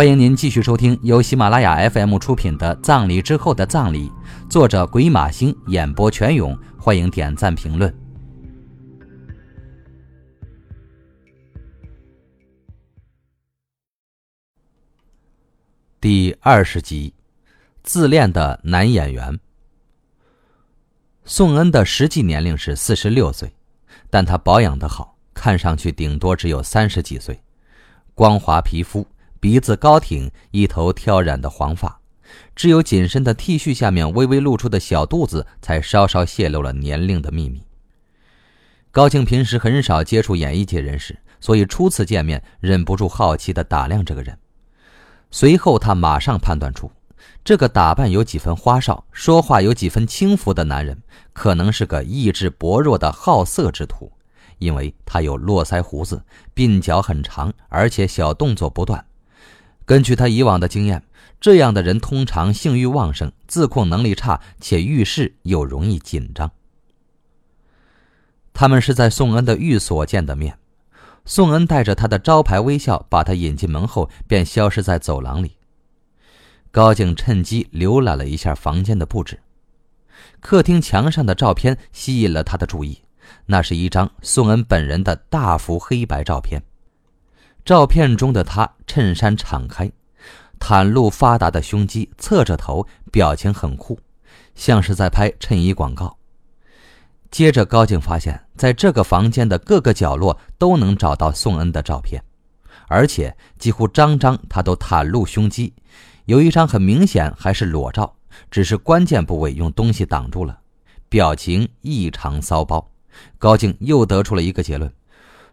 欢迎您继续收听由喜马拉雅 FM 出品的《葬礼之后的葬礼》，作者鬼马星，演播全勇。欢迎点赞评论。第二十集，自恋的男演员。宋恩的实际年龄是四十六岁，但他保养的好，看上去顶多只有三十几岁，光滑皮肤。鼻子高挺，一头挑染的黄发，只有紧身的 T 恤下面微微露出的小肚子，才稍稍泄露了年龄的秘密。高静平时很少接触演艺界人士，所以初次见面忍不住好奇地打量这个人。随后，他马上判断出，这个打扮有几分花哨、说话有几分轻浮的男人，可能是个意志薄弱的好色之徒，因为他有络腮胡子，鬓角很长，而且小动作不断。根据他以往的经验，这样的人通常性欲旺盛，自控能力差，且遇事又容易紧张。他们是在宋恩的寓所见的面，宋恩带着他的招牌微笑把他引进门后，便消失在走廊里。高静趁机浏览了一下房间的布置，客厅墙上的照片吸引了他的注意，那是一张宋恩本人的大幅黑白照片。照片中的他，衬衫敞开，袒露发达的胸肌，侧着头，表情很酷，像是在拍衬衣广告。接着，高静发现，在这个房间的各个角落都能找到宋恩的照片，而且几乎张张他都袒露胸肌，有一张很明显还是裸照，只是关键部位用东西挡住了，表情异常骚包。高静又得出了一个结论：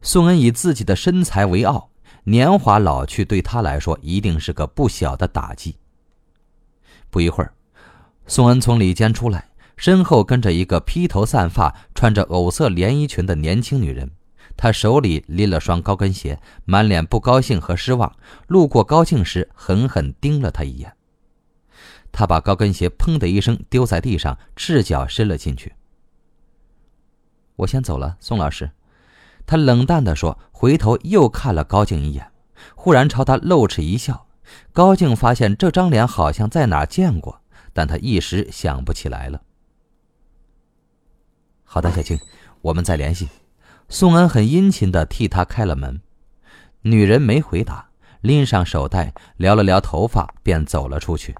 宋恩以自己的身材为傲。年华老去对他来说一定是个不小的打击。不一会儿，宋恩从里间出来，身后跟着一个披头散发、穿着藕色连衣裙的年轻女人。她手里拎了双高跟鞋，满脸不高兴和失望。路过高兴时，狠狠盯了他一眼。他把高跟鞋“砰”的一声丢在地上，赤脚伸了进去。我先走了，宋老师。他冷淡地说，回头又看了高静一眼，忽然朝他露齿一笑。高静发现这张脸好像在哪见过，但他一时想不起来了。好的，小青，我们再联系。宋恩很殷勤地替他开了门。女人没回答，拎上手袋，撩了撩头发，便走了出去。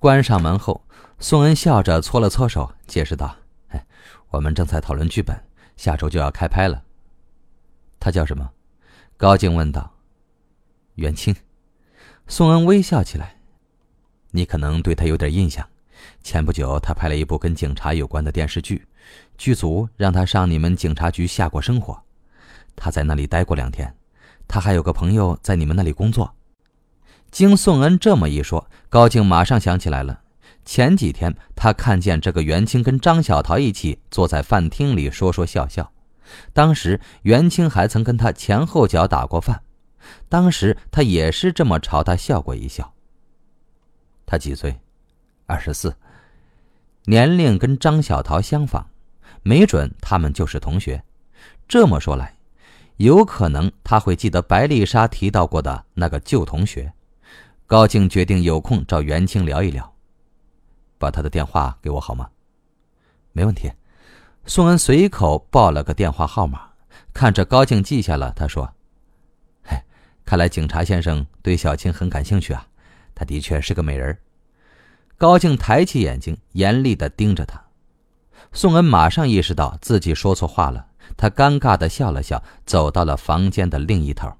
关上门后，宋恩笑着搓了搓手，解释道：“哎，我们正在讨论剧本。”下周就要开拍了。他叫什么？高静问道。袁清。宋恩微笑起来。你可能对他有点印象。前不久，他拍了一部跟警察有关的电视剧，剧组让他上你们警察局下过生活。他在那里待过两天。他还有个朋友在你们那里工作。经宋恩这么一说，高静马上想起来了。前几天，他看见这个袁清跟张小桃一起坐在饭厅里说说笑笑。当时袁清还曾跟他前后脚打过饭，当时他也是这么朝他笑过一笑。他几岁？二十四，年龄跟张小桃相仿，没准他们就是同学。这么说来，有可能他会记得白丽莎提到过的那个旧同学。高静决定有空找袁清聊一聊。把他的电话给我好吗？没问题。宋恩随口报了个电话号码，看着高静记下了。他说：“嘿，看来警察先生对小青很感兴趣啊。她的确是个美人。”高静抬起眼睛，严厉的盯着他。宋恩马上意识到自己说错话了，他尴尬的笑了笑，走到了房间的另一头。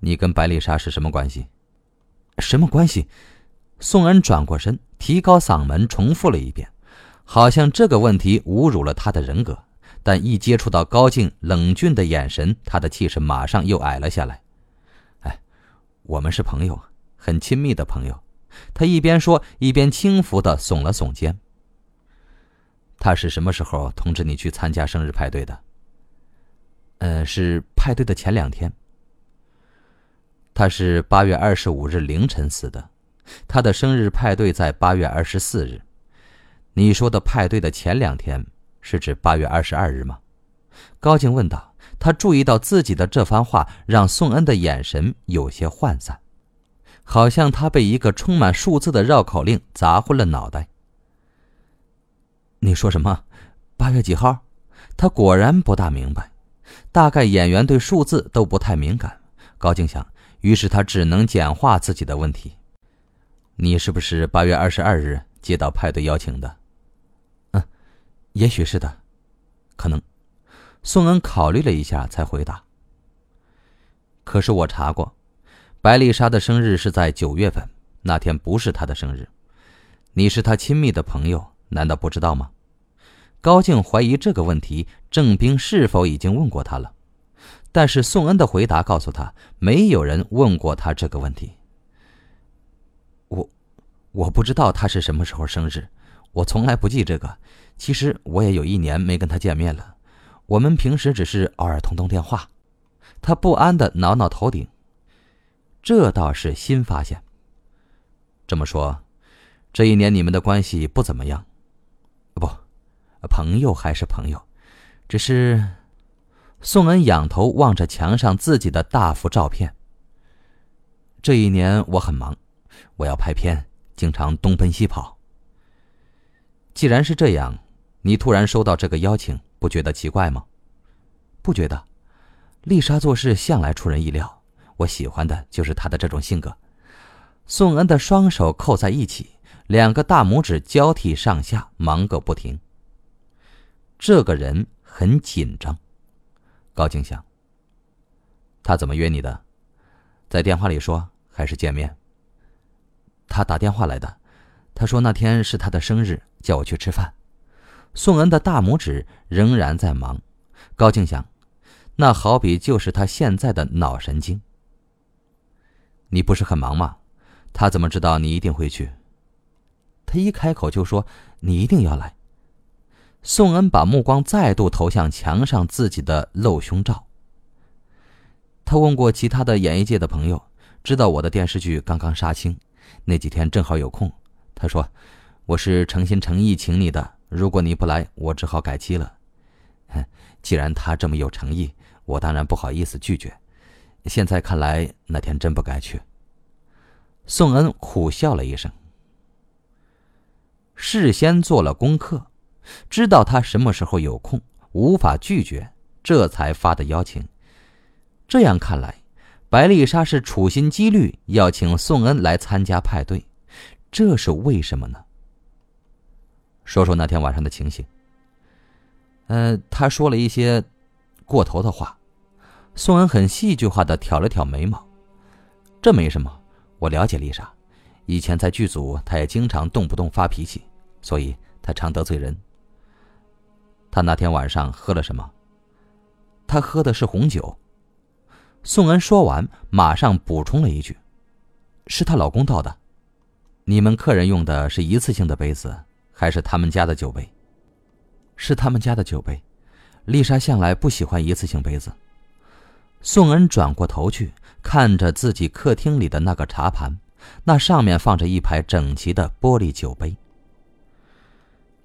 你跟白丽莎是什么关系？什么关系？宋恩转过身，提高嗓门重复了一遍，好像这个问题侮辱了他的人格。但一接触到高静冷峻的眼神，他的气势马上又矮了下来。哎，我们是朋友，很亲密的朋友。他一边说，一边轻浮的耸了耸肩。他是什么时候通知你去参加生日派对的？呃，是派对的前两天。他是八月二十五日凌晨死的。他的生日派对在八月二十四日，你说的派对的前两天是指八月二十二日吗？高静问道。他注意到自己的这番话让宋恩的眼神有些涣散，好像他被一个充满数字的绕口令砸昏了脑袋。你说什么？八月几号？他果然不大明白。大概演员对数字都不太敏感。高静想，于是他只能简化自己的问题：“你是不是八月二十二日接到派对邀请的？”“，也许是的，可能。”宋恩考虑了一下，才回答：“可是我查过，白丽莎的生日是在九月份，那天不是她的生日。你是她亲密的朋友，难道不知道吗？”高静怀疑这个问题，郑兵是否已经问过他了？但是宋恩的回答告诉他，没有人问过他这个问题。我，我不知道他是什么时候生日，我从来不记这个。其实我也有一年没跟他见面了。我们平时只是偶尔通通电话。他不安的挠挠头顶，这倒是新发现。这么说，这一年你们的关系不怎么样？不，朋友还是朋友，只是……宋恩仰头望着墙上自己的大幅照片。这一年我很忙，我要拍片，经常东奔西跑。既然是这样，你突然收到这个邀请。不觉得奇怪吗？不觉得，丽莎做事向来出人意料。我喜欢的就是她的这种性格。宋恩的双手扣在一起，两个大拇指交替上下，忙个不停。这个人很紧张。高静想。他怎么约你的？在电话里说还是见面？他打电话来的，他说那天是他的生日，叫我去吃饭。宋恩的大拇指仍然在忙，高静想，那好比就是他现在的脑神经。你不是很忙吗？他怎么知道你一定会去？他一开口就说你一定要来。宋恩把目光再度投向墙上自己的露胸照。他问过其他的演艺界的朋友，知道我的电视剧刚刚杀青，那几天正好有空。他说，我是诚心诚意请你的。如果你不来，我只好改期了。既然他这么有诚意，我当然不好意思拒绝。现在看来，那天真不该去。宋恩苦笑了一声。事先做了功课，知道他什么时候有空，无法拒绝，这才发的邀请。这样看来，白丽莎是处心积虑要请宋恩来参加派对，这是为什么呢？说说那天晚上的情形。呃，他说了一些过头的话。宋恩很戏剧化的挑了挑眉毛。这没什么，我了解丽莎，以前在剧组，她也经常动不动发脾气，所以她常得罪人。他那天晚上喝了什么？他喝的是红酒。宋恩说完，马上补充了一句：“是她老公倒的。你们客人用的是一次性的杯子。”还是他们家的酒杯，是他们家的酒杯。丽莎向来不喜欢一次性杯子。宋恩转过头去，看着自己客厅里的那个茶盘，那上面放着一排整齐的玻璃酒杯。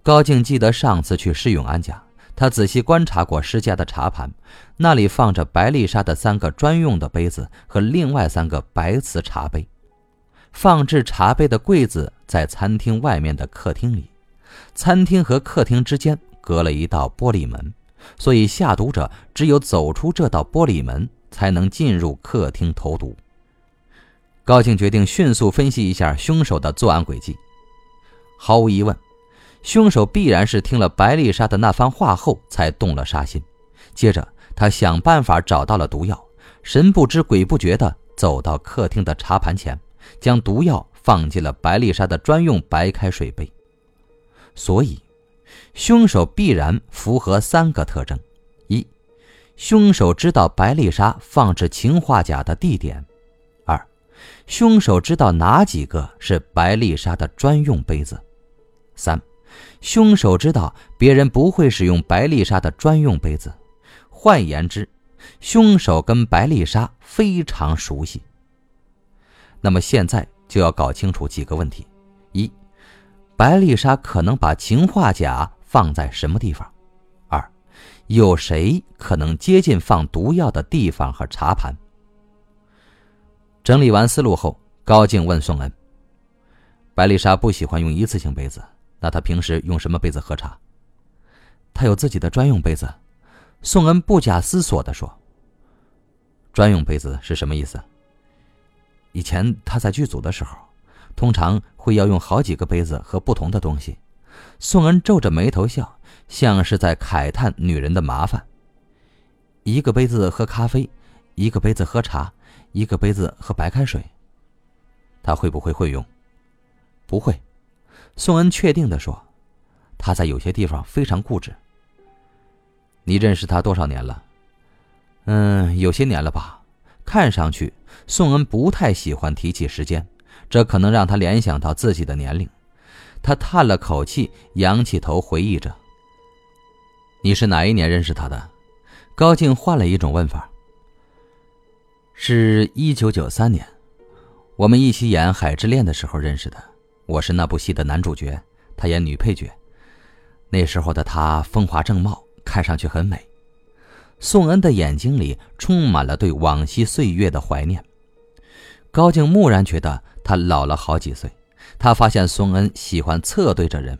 高静记得上次去施永安家，他仔细观察过施家的茶盘，那里放着白丽莎的三个专用的杯子和另外三个白瓷茶杯。放置茶杯的柜子在餐厅外面的客厅里。餐厅和客厅之间隔了一道玻璃门，所以下毒者只有走出这道玻璃门，才能进入客厅投毒。高静决定迅速分析一下凶手的作案轨迹。毫无疑问，凶手必然是听了白丽莎的那番话后才动了杀心。接着，他想办法找到了毒药，神不知鬼不觉地走到客厅的茶盘前，将毒药放进了白丽莎的专用白开水杯。所以，凶手必然符合三个特征：一，凶手知道白丽莎放置氰化钾的地点；二，凶手知道哪几个是白丽莎的专用杯子；三，凶手知道别人不会使用白丽莎的专用杯子。换言之，凶手跟白丽莎非常熟悉。那么现在就要搞清楚几个问题：白丽莎可能把氰化钾放在什么地方？二，有谁可能接近放毒药的地方和茶盘。整理完思路后，高静问宋恩：“白丽莎不喜欢用一次性杯子，那她平时用什么杯子喝茶？”她有自己的专用杯子。宋恩不假思索地说：“专用杯子是什么意思？”以前他在剧组的时候，通常会要用好几个杯子和不同的东西。宋恩皱着眉头笑，像是在慨叹女人的麻烦。一个杯子喝咖啡，一个杯子喝茶，一个杯子喝白开水。他会不会会用？不会。宋恩确定地说：“他在有些地方非常固执。”你认识他多少年了？嗯，有些年了吧。看上去，宋恩不太喜欢提起时间，这可能让他联想到自己的年龄。他叹了口气，仰起头回忆着：“你是哪一年认识他的？”高静换了一种问法：“是一九九三年，我们一起演《海之恋》的时候认识的。我是那部戏的男主角，他演女配角。那时候的他风华正茂。”看上去很美，宋恩的眼睛里充满了对往昔岁月的怀念。高静蓦然觉得他老了好几岁。他发现宋恩喜欢侧对着人，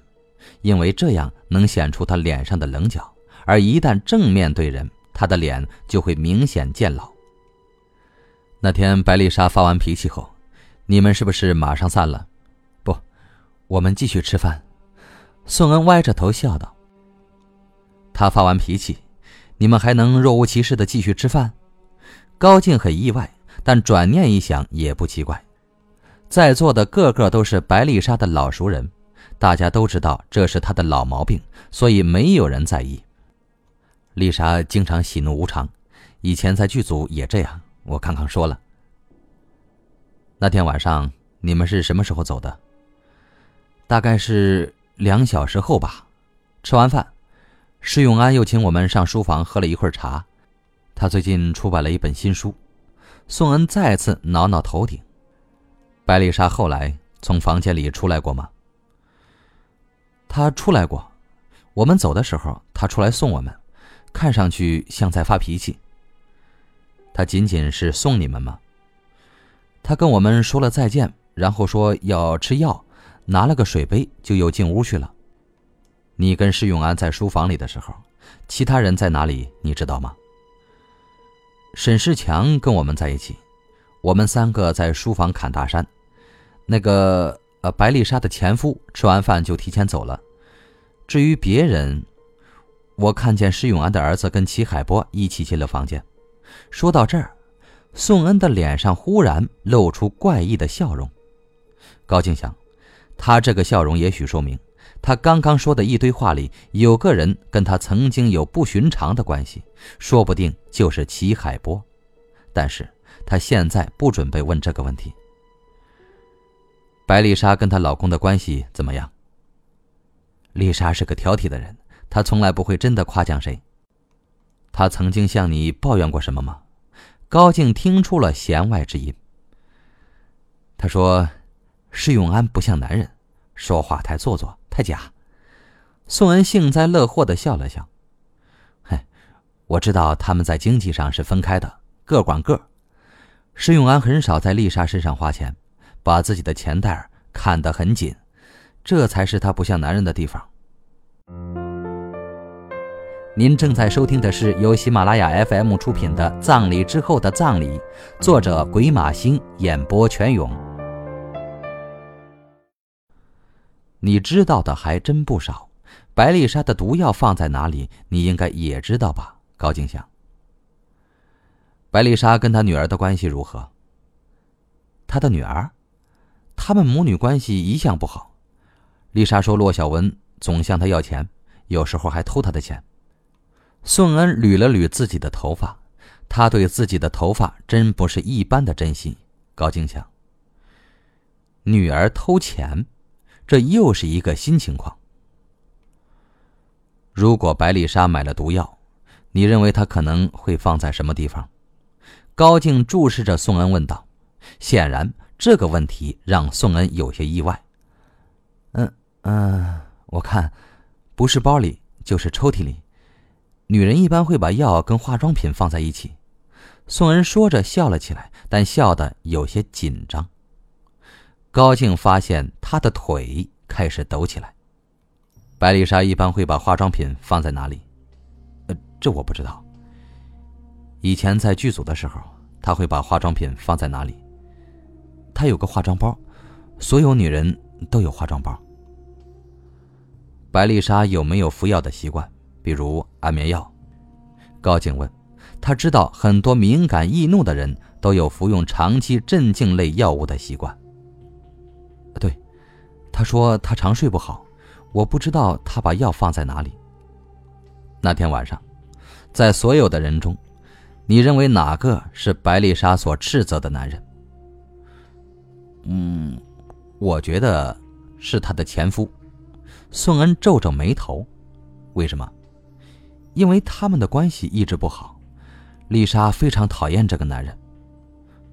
因为这样能显出他脸上的棱角，而一旦正面对人，他的脸就会明显渐老。那天白丽莎发完脾气后，你们是不是马上散了？不，我们继续吃饭。宋恩歪着头笑道。他发完脾气，你们还能若无其事的继续吃饭？高静很意外，但转念一想也不奇怪。在座的个个都是白丽莎的老熟人，大家都知道这是她的老毛病，所以没有人在意。丽莎经常喜怒无常，以前在剧组也这样。我刚刚说了。那天晚上你们是什么时候走的？大概是两小时后吧。吃完饭。施永安又请我们上书房喝了一会儿茶，他最近出版了一本新书。宋恩再次挠挠头顶。白丽莎后来从房间里出来过吗？他出来过，我们走的时候，他出来送我们，看上去像在发脾气。他仅仅是送你们吗？他跟我们说了再见，然后说要吃药，拿了个水杯就又进屋去了。你跟施永安在书房里的时候，其他人在哪里？你知道吗？沈世强跟我们在一起，我们三个在书房侃大山。那个呃，白丽莎的前夫吃完饭就提前走了。至于别人，我看见施永安的儿子跟齐海波一起进了房间。说到这儿，宋恩的脸上忽然露出怪异的笑容。高静想，他这个笑容也许说明。他刚刚说的一堆话里，有个人跟他曾经有不寻常的关系，说不定就是齐海波。但是他现在不准备问这个问题。白丽莎跟她老公的关系怎么样？丽莎是个挑剔的人，她从来不会真的夸奖谁。她曾经向你抱怨过什么吗？高静听出了弦外之音。他说：“施永安不像男人，说话太做作。”太假，宋恩幸灾乐祸的笑了笑。嘿，我知道他们在经济上是分开的，各管各。施永安很少在丽莎身上花钱，把自己的钱袋看得很紧，这才是他不像男人的地方。您正在收听的是由喜马拉雅 FM 出品的《葬礼之后的葬礼》，作者鬼马星，演播全勇。你知道的还真不少，白丽莎的毒药放在哪里？你应该也知道吧？高静想。白丽莎跟她女儿的关系如何？她的女儿，他们母女关系一向不好。丽莎说，骆小文总向她要钱，有时候还偷她的钱。宋恩捋了捋自己的头发，他对自己的头发真不是一般的珍惜。高静想。女儿偷钱。这又是一个新情况。如果白丽莎买了毒药，你认为她可能会放在什么地方？高静注视着宋恩问道。显然，这个问题让宋恩有些意外。嗯嗯，我看，不是包里就是抽屉里。女人一般会把药跟化妆品放在一起。宋恩说着笑了起来，但笑得有些紧张。高静发现他的腿开始抖起来。白丽莎一般会把化妆品放在哪里？呃，这我不知道。以前在剧组的时候，她会把化妆品放在哪里？她有个化妆包，所有女人都有化妆包。白丽莎有没有服药的习惯，比如安眠药？高静问。他知道很多敏感易怒的人都有服用长期镇静类药物的习惯。对，他说他常睡不好。我不知道他把药放在哪里。那天晚上，在所有的人中，你认为哪个是白丽莎所斥责的男人？嗯，我觉得是她的前夫。宋恩皱皱眉头，为什么？因为他们的关系一直不好。丽莎非常讨厌这个男人。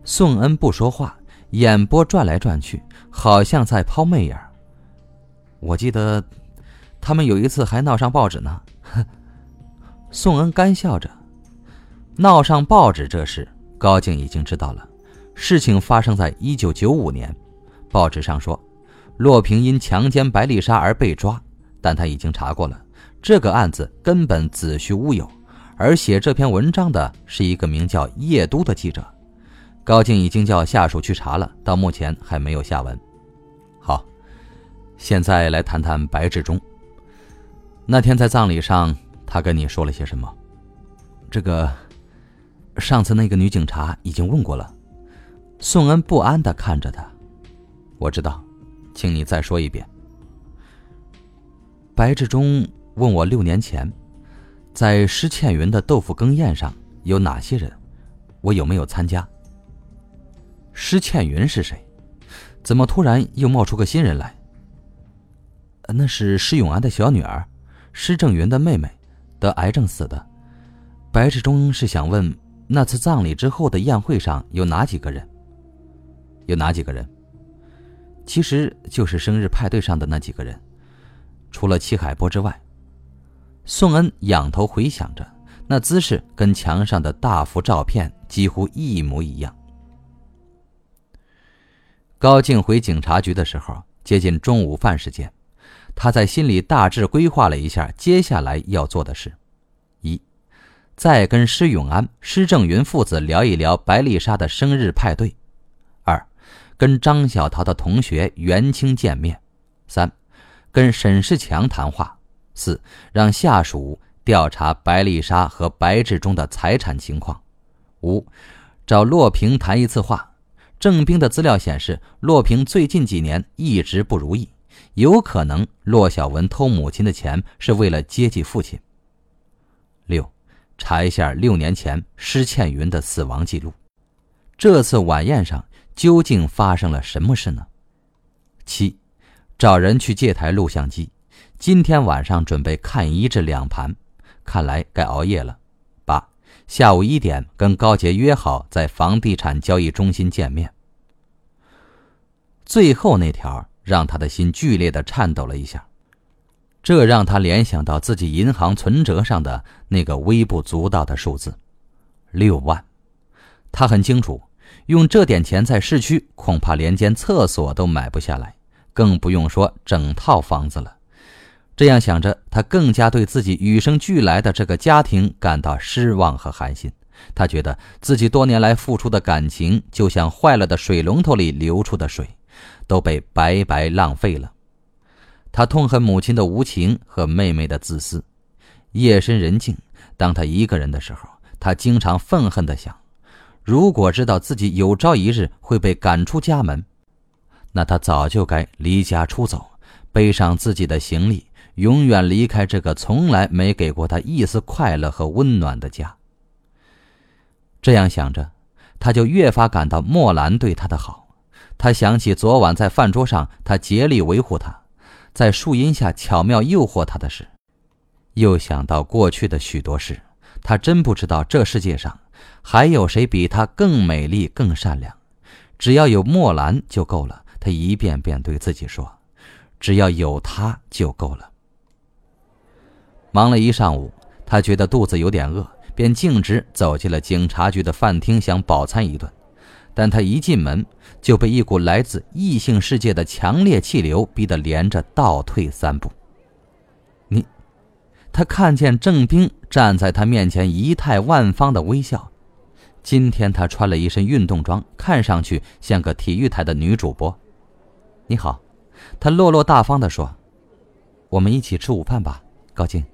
宋恩不说话，眼波转来转去，好像在抛媚眼。我记得，他们有一次还闹上报纸呢。宋恩干笑着，闹上报纸这事，高静已经知道了。事情发生在一九九五年，报纸上说，洛平因强奸白丽莎而被抓，但他已经查过了，这个案子根本子虚乌有。而写这篇文章的是一个名叫叶都的记者。高静已经叫下属去查了，到目前还没有下文。好。现在来谈谈白志忠。那天在葬礼上，他跟你说了些什么？这个，上次那个女警察已经问过了。宋恩不安的看着他。我知道，请你再说一遍。白志忠问我六年前，在施倩云的豆腐羹宴上有哪些人，我有没有参加？施倩云是谁？怎么突然又冒出个新人来？那是施永安的小女儿，施正云的妹妹，得癌症死的。白志忠是想问，那次葬礼之后的宴会上有哪几个人？有哪几个人？其实就是生日派对上的那几个人，除了戚海波之外。宋恩仰头回想着，那姿势跟墙上的大幅照片几乎一模一样。高静回警察局的时候，接近中午饭时间。他在心里大致规划了一下接下来要做的事：一，再跟施永安、施正云父子聊一聊白丽莎的生日派对；跟张小桃的同学袁清见面；三，跟沈世强谈话；四，让下属调查白丽莎和白志忠的财产情况；五，找骆平谈一次话。郑兵的资料显示，骆平最近几年一直不如意。有可能骆小文偷母亲的钱是为了接济父亲。六，查一下六年前施倩云的死亡记录，这次晚宴上究竟发生了什么事呢？七，找人去借台录像机，今天晚上准备看一至两盘，看来该熬夜了。八，下午一点跟高杰约好在房地产交易中心见面。最后那条。让他的心剧烈的颤抖了一下，这让他联想到自己银行存折上的那个微不足道的数字，六万。他很清楚，用这点钱在市区恐怕连间厕所都买不下来，更不用说整套房子了。这样想着，他更加对自己与生俱来的这个家庭感到失望和寒心。他觉得自己多年来付出的感情，就像坏了的水龙头里流出的水。都被白白浪费了。他痛恨母亲的无情和妹妹的自私。夜深人静，当他一个人的时候，他经常愤恨地想：如果知道自己有朝一日会被赶出家门，那他早就该离家出走，背上自己的行李，永远离开这个从来没给过他一丝快乐和温暖的家。这样想着，他就越发感到莫兰对他的好。他想起昨晚在饭桌上，他竭力维护他，在树荫下巧妙诱惑他的事，又想到过去的许多事。他真不知道这世界上还有谁比她更美丽、更善良。只要有墨兰就够了。他一遍遍对自己说：“只要有她就够了。”忙了一上午，他觉得肚子有点饿，便径直走进了警察局的饭厅，想饱餐一顿。但他一进门，就被一股来自异性世界的强烈气流逼得连着倒退三步。他看见郑冰站在他面前，仪态万方的微笑。今天他穿了一身运动装，看上去像个体育台的女主播。你好，他落落大方的说：“我们一起吃午饭吧，高静。”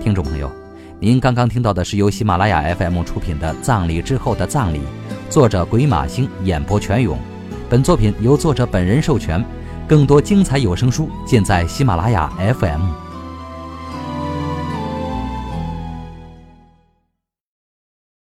听众朋友，您刚刚听到的是由喜马拉雅 FM 出品的《葬礼之后的葬礼》，作者鬼马星演播全勇。本作品由作者本人授权。更多精彩有声书尽在喜马拉雅 FM。